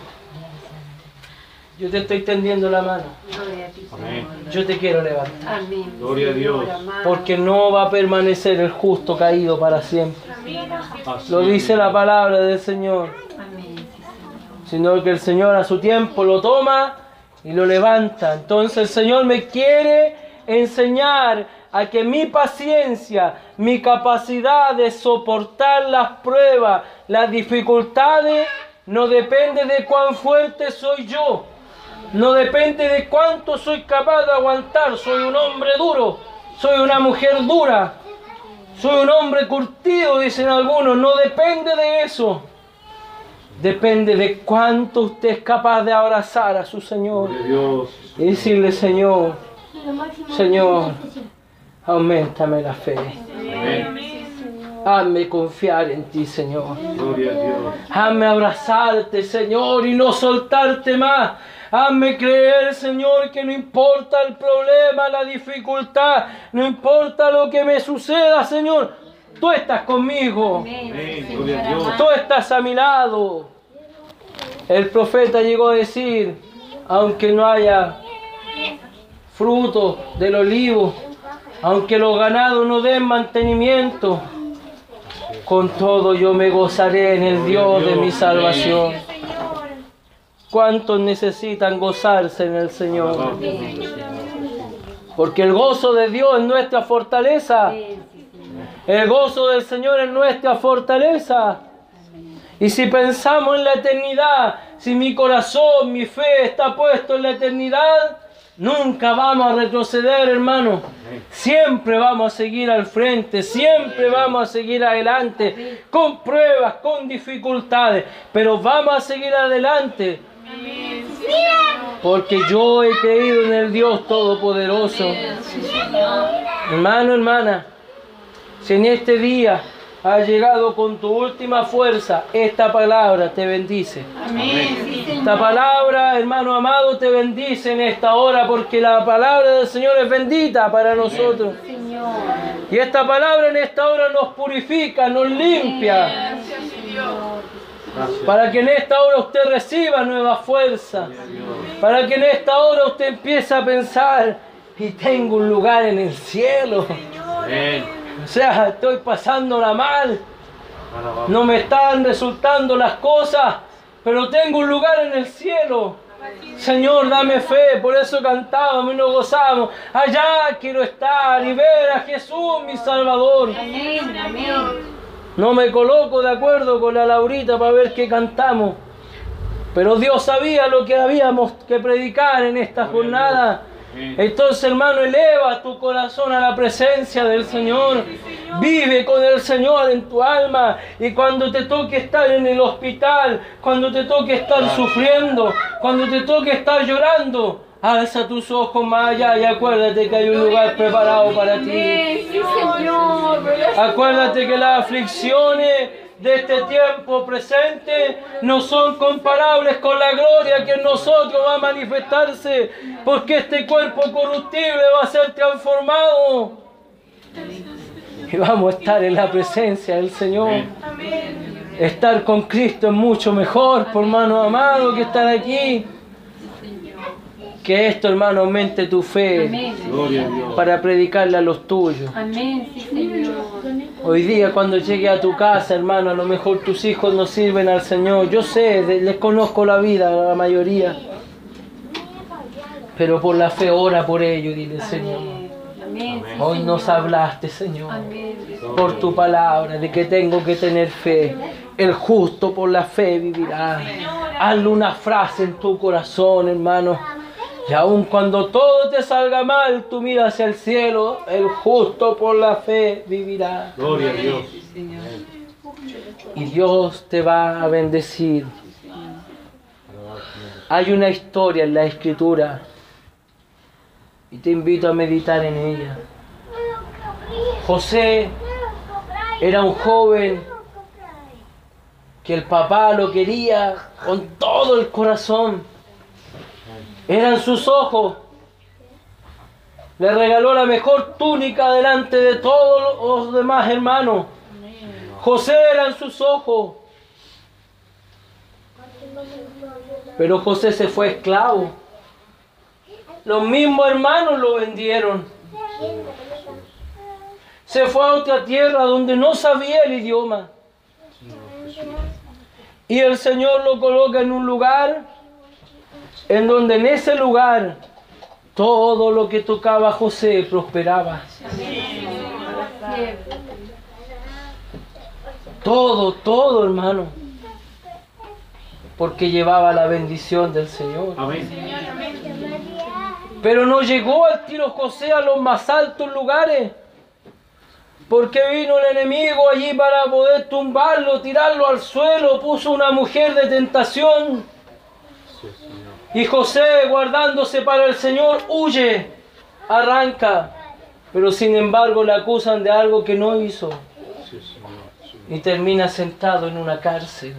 Yo te estoy tendiendo la mano. Gloria a ti. Señor. Yo te quiero levantar. Amén. Gloria a Dios. Porque no va a permanecer el justo caído para siempre. Lo dice la palabra del Señor. Amén. Sí, Señor. Sino que el Señor a su tiempo lo toma y lo levanta. Entonces el Señor me quiere enseñar a que mi paciencia, mi capacidad de soportar las pruebas, las dificultades, no depende de cuán fuerte soy yo. No depende de cuánto soy capaz de aguantar. Soy un hombre duro. Soy una mujer dura. Soy un hombre curtido, dicen algunos. No depende de eso. Depende de cuánto usted es capaz de abrazar a su Señor y decirle, Señor, Señor, aumentame la fe. Hazme confiar en ti, Señor. Hazme abrazarte, Señor, y no soltarte más. Hazme creer, Señor, que no importa el problema, la dificultad, no importa lo que me suceda, Señor, tú estás conmigo. Tú estás a mi lado. El profeta llegó a decir, aunque no haya fruto del olivo, aunque los ganados no den mantenimiento, con todo yo me gozaré en el Dios de mi salvación. ¿Cuántos necesitan gozarse en el Señor? Porque el gozo de Dios es nuestra fortaleza. El gozo del Señor es nuestra fortaleza. Y si pensamos en la eternidad, si mi corazón, mi fe está puesto en la eternidad, nunca vamos a retroceder, hermano. Siempre vamos a seguir al frente, siempre vamos a seguir adelante, con pruebas, con dificultades, pero vamos a seguir adelante. Porque yo he creído en el Dios Todopoderoso. Hermano, hermana, si en este día has llegado con tu última fuerza, esta palabra te bendice. Esta palabra, hermano amado, te bendice en esta hora porque la palabra del Señor es bendita para nosotros. Y esta palabra en esta hora nos purifica, nos limpia, Gracias. Para que en esta hora usted reciba nueva fuerza, para que en esta hora usted empiece a pensar, y tengo un lugar en el cielo. Amén. O sea, estoy pasándola mal, no me están resultando las cosas, pero tengo un lugar en el cielo. Señor, dame fe, por eso cantábamos y nos gozamos. Allá quiero estar y ver a Jesús, mi Salvador. No me coloco de acuerdo con la Laurita para ver qué cantamos. Pero Dios sabía lo que habíamos que predicar en esta jornada. Entonces, hermano, eleva tu corazón a la presencia del Señor. Vive con el Señor en tu alma. Y cuando te toque estar en el hospital, cuando te toque estar sufriendo, cuando te toque estar llorando, alza tus ojos más allá y acuérdate que hay un lugar preparado para ti. Acuérdate que las aflicciones de este tiempo presente no son comparables con la gloria que en nosotros va a manifestarse, porque este cuerpo corruptible va a ser transformado. Y vamos a estar en la presencia del Señor. Estar con Cristo es mucho mejor, por hermano amado, que estar aquí. Que esto, hermano, aumente tu fe para predicarle a los tuyos. Amén, sí, Señor. Hoy día cuando llegue a tu casa, hermano, a lo mejor tus hijos no sirven al Señor. Yo sé, les conozco la vida a la mayoría. Pero por la fe ora por ellos, dile Señor. Amén, sí, Hoy nos hablaste, Señor, Amén. por tu palabra, de que tengo que tener fe. El justo por la fe vivirá. Hazle una frase en tu corazón, hermano. Y aun cuando todo te salga mal, tú miras hacia el cielo. El justo por la fe vivirá. Gloria a Dios. y Dios te va a bendecir. Hay una historia en la escritura y te invito a meditar en ella. José era un joven que el papá lo quería con todo el corazón. Eran sus ojos. Le regaló la mejor túnica delante de todos los demás hermanos. José eran sus ojos. Pero José se fue esclavo. Los mismos hermanos lo vendieron. Se fue a otra tierra donde no sabía el idioma. Y el Señor lo coloca en un lugar en donde en ese lugar todo lo que tocaba José prosperaba. Todo, todo, hermano. Porque llevaba la bendición del Señor. Amén. Pero no llegó al tiro José a los más altos lugares. Porque vino el enemigo allí para poder tumbarlo, tirarlo al suelo, puso una mujer de tentación. Y José, guardándose para el Señor, huye, arranca. Pero sin embargo le acusan de algo que no hizo. Y termina sentado en una cárcel.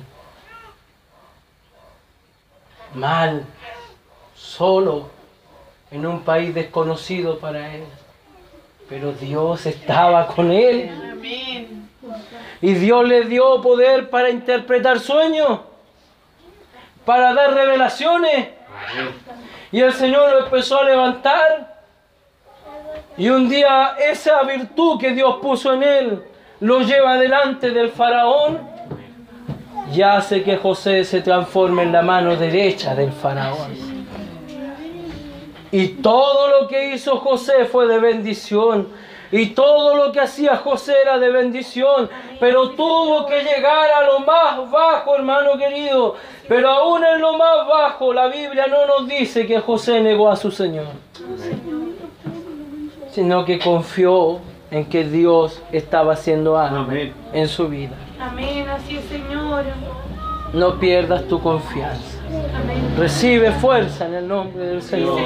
Mal, solo, en un país desconocido para él. Pero Dios estaba con él. Y Dios le dio poder para interpretar sueños, para dar revelaciones. Y el Señor lo empezó a levantar. Y un día esa virtud que Dios puso en él lo lleva delante del faraón. y hace que José se transforme en la mano derecha del faraón. Y todo lo que hizo José fue de bendición. Y todo lo que hacía José era de bendición. Pero tuvo que llegar a lo más bajo, hermano querido. Pero aún en lo más bajo, la Biblia no nos dice que José negó a su Señor. Sino que confió en que Dios estaba haciendo algo Amén. en su vida. Amén, así es, Señor. No pierdas tu confianza. Recibe fuerza en el nombre del Señor.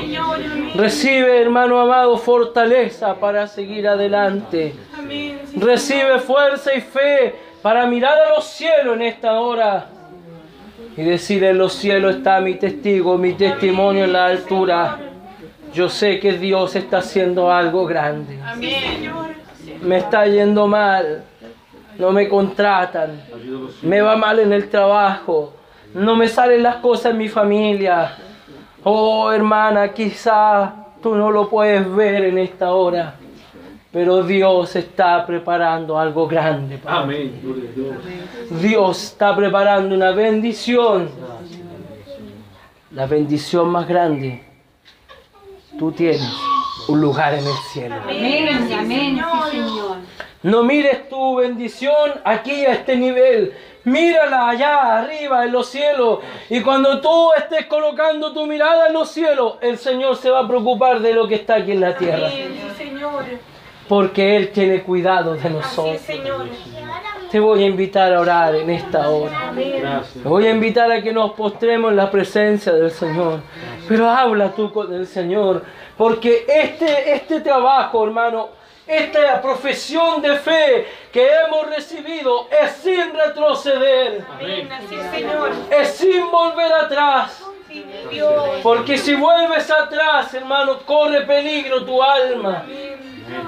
Recibe, hermano amado, fortaleza para seguir adelante. Recibe fuerza y fe para mirar a los cielos en esta hora y decir en los cielos está mi testigo, mi testimonio en la altura. Yo sé que Dios está haciendo algo grande. Me está yendo mal. No me contratan. Me va mal en el trabajo. No me salen las cosas en mi familia. Oh, hermana, quizá tú no lo puedes ver en esta hora. Pero Dios está preparando algo grande. para. Amén. Dios. Dios está preparando una bendición. La bendición más grande. Tú tienes un lugar en el cielo. Amén, amén, sí, Señor. No mires tu bendición aquí a este nivel. Mírala allá arriba en los cielos. Y cuando tú estés colocando tu mirada en los cielos, el Señor se va a preocupar de lo que está aquí en la tierra. Porque Él tiene cuidado de nosotros. Señor. Te voy a invitar a orar en esta hora. Te voy a invitar a que nos postremos en la presencia del Señor. Pero habla tú con el Señor. Porque este, este trabajo, hermano, esta profesión de fe que hemos recibido es sin retroceder. Amén, así es, Señor. Es sin volver atrás. Porque si vuelves atrás, hermano, corre peligro tu alma.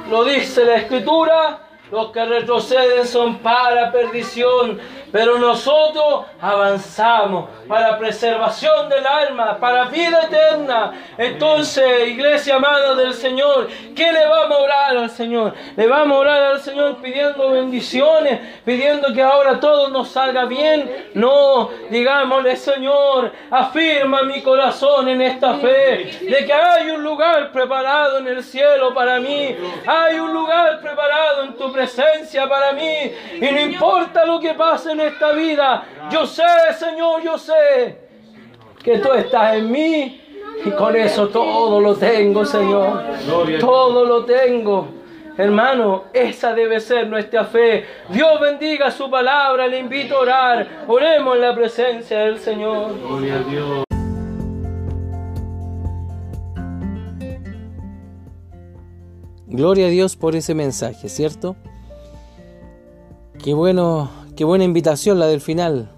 Lo dice la escritura. Los que retroceden son para perdición, pero nosotros avanzamos para preservación del alma, para vida eterna. Entonces, iglesia amada del Señor, ¿qué le vamos a orar al Señor? Le vamos a orar al Señor pidiendo bendiciones, pidiendo que ahora todo nos salga bien. No, digámosle, Señor, afirma mi corazón en esta fe, de que hay un lugar preparado en el cielo para mí, hay un lugar preparado en tu presencia para mí, y no importa lo que pase en esta vida, yo sé, Señor, yo sé que tú estás en mí, y con eso todo lo tengo, Señor, todo lo tengo. Hermano, esa debe ser nuestra fe. Dios bendiga su palabra, le invito a orar. Oremos en la presencia del Señor. Gloria a Dios. Gloria a Dios por ese mensaje, ¿cierto? Qué bueno, qué buena invitación la del final.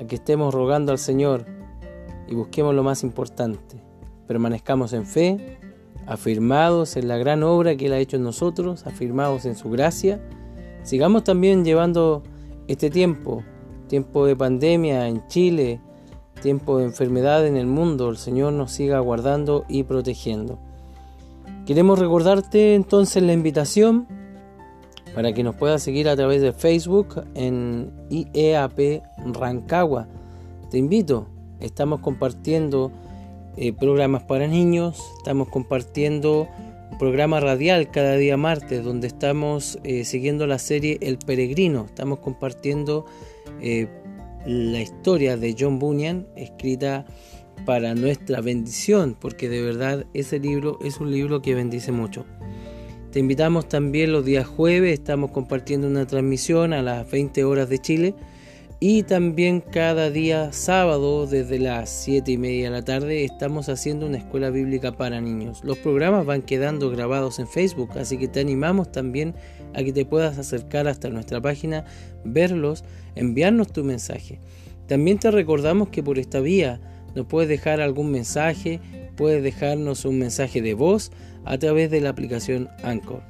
A que estemos rogando al Señor y busquemos lo más importante. Permanezcamos en fe, afirmados en la gran obra que Él ha hecho en nosotros, afirmados en su gracia. Sigamos también llevando este tiempo, tiempo de pandemia en Chile, tiempo de enfermedad en el mundo. El Señor nos siga guardando y protegiendo. Queremos recordarte entonces la invitación para que nos puedas seguir a través de Facebook en IEAP Rancagua. Te invito, estamos compartiendo eh, programas para niños, estamos compartiendo programa radial cada día martes donde estamos eh, siguiendo la serie El Peregrino, estamos compartiendo eh, la historia de John Bunyan escrita para nuestra bendición, porque de verdad ese libro es un libro que bendice mucho. Te invitamos también los días jueves, estamos compartiendo una transmisión a las 20 horas de Chile y también cada día sábado desde las 7 y media de la tarde estamos haciendo una escuela bíblica para niños. Los programas van quedando grabados en Facebook, así que te animamos también a que te puedas acercar hasta nuestra página, verlos, enviarnos tu mensaje. También te recordamos que por esta vía nos puedes dejar algún mensaje, puedes dejarnos un mensaje de voz a través de la aplicación Anchor.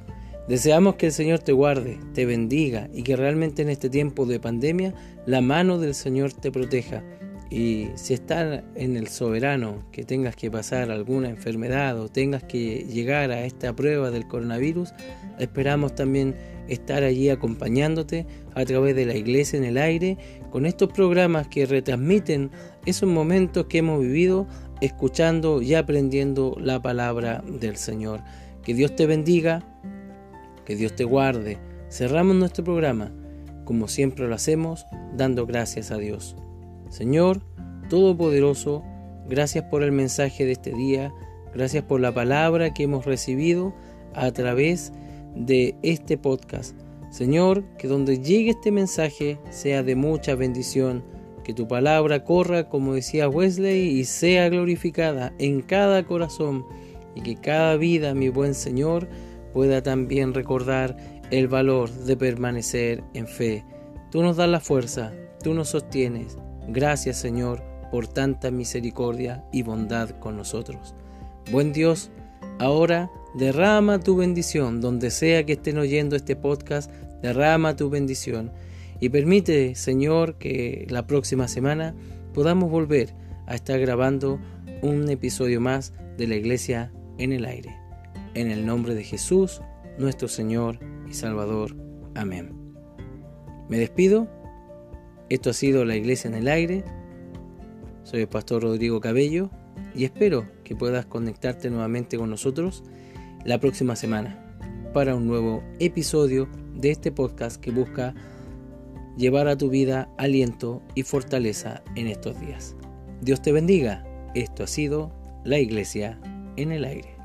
Deseamos que el Señor te guarde, te bendiga y que realmente en este tiempo de pandemia la mano del Señor te proteja. Y si estás en el soberano, que tengas que pasar alguna enfermedad o tengas que llegar a esta prueba del coronavirus, esperamos también estar allí acompañándote a través de la iglesia en el aire con estos programas que retransmiten esos momentos que hemos vivido escuchando y aprendiendo la palabra del Señor. Que Dios te bendiga, que Dios te guarde. Cerramos nuestro programa, como siempre lo hacemos, dando gracias a Dios. Señor Todopoderoso, gracias por el mensaje de este día, gracias por la palabra que hemos recibido a través de este podcast. Señor, que donde llegue este mensaje sea de mucha bendición, que tu palabra corra, como decía Wesley, y sea glorificada en cada corazón, y que cada vida, mi buen Señor, pueda también recordar el valor de permanecer en fe. Tú nos das la fuerza, tú nos sostienes. Gracias, Señor, por tanta misericordia y bondad con nosotros. Buen Dios, ahora derrama tu bendición donde sea que estén oyendo este podcast, derrama tu bendición y permite, Señor, que la próxima semana podamos volver a estar grabando un episodio más de la iglesia en el aire. En el nombre de Jesús, nuestro Señor y Salvador. Amén. Me despido. Esto ha sido la iglesia en el aire. Soy el pastor Rodrigo Cabello y espero que puedas conectarte nuevamente con nosotros la próxima semana para un nuevo episodio de este podcast que busca llevar a tu vida aliento y fortaleza en estos días. Dios te bendiga. Esto ha sido La Iglesia en el Aire.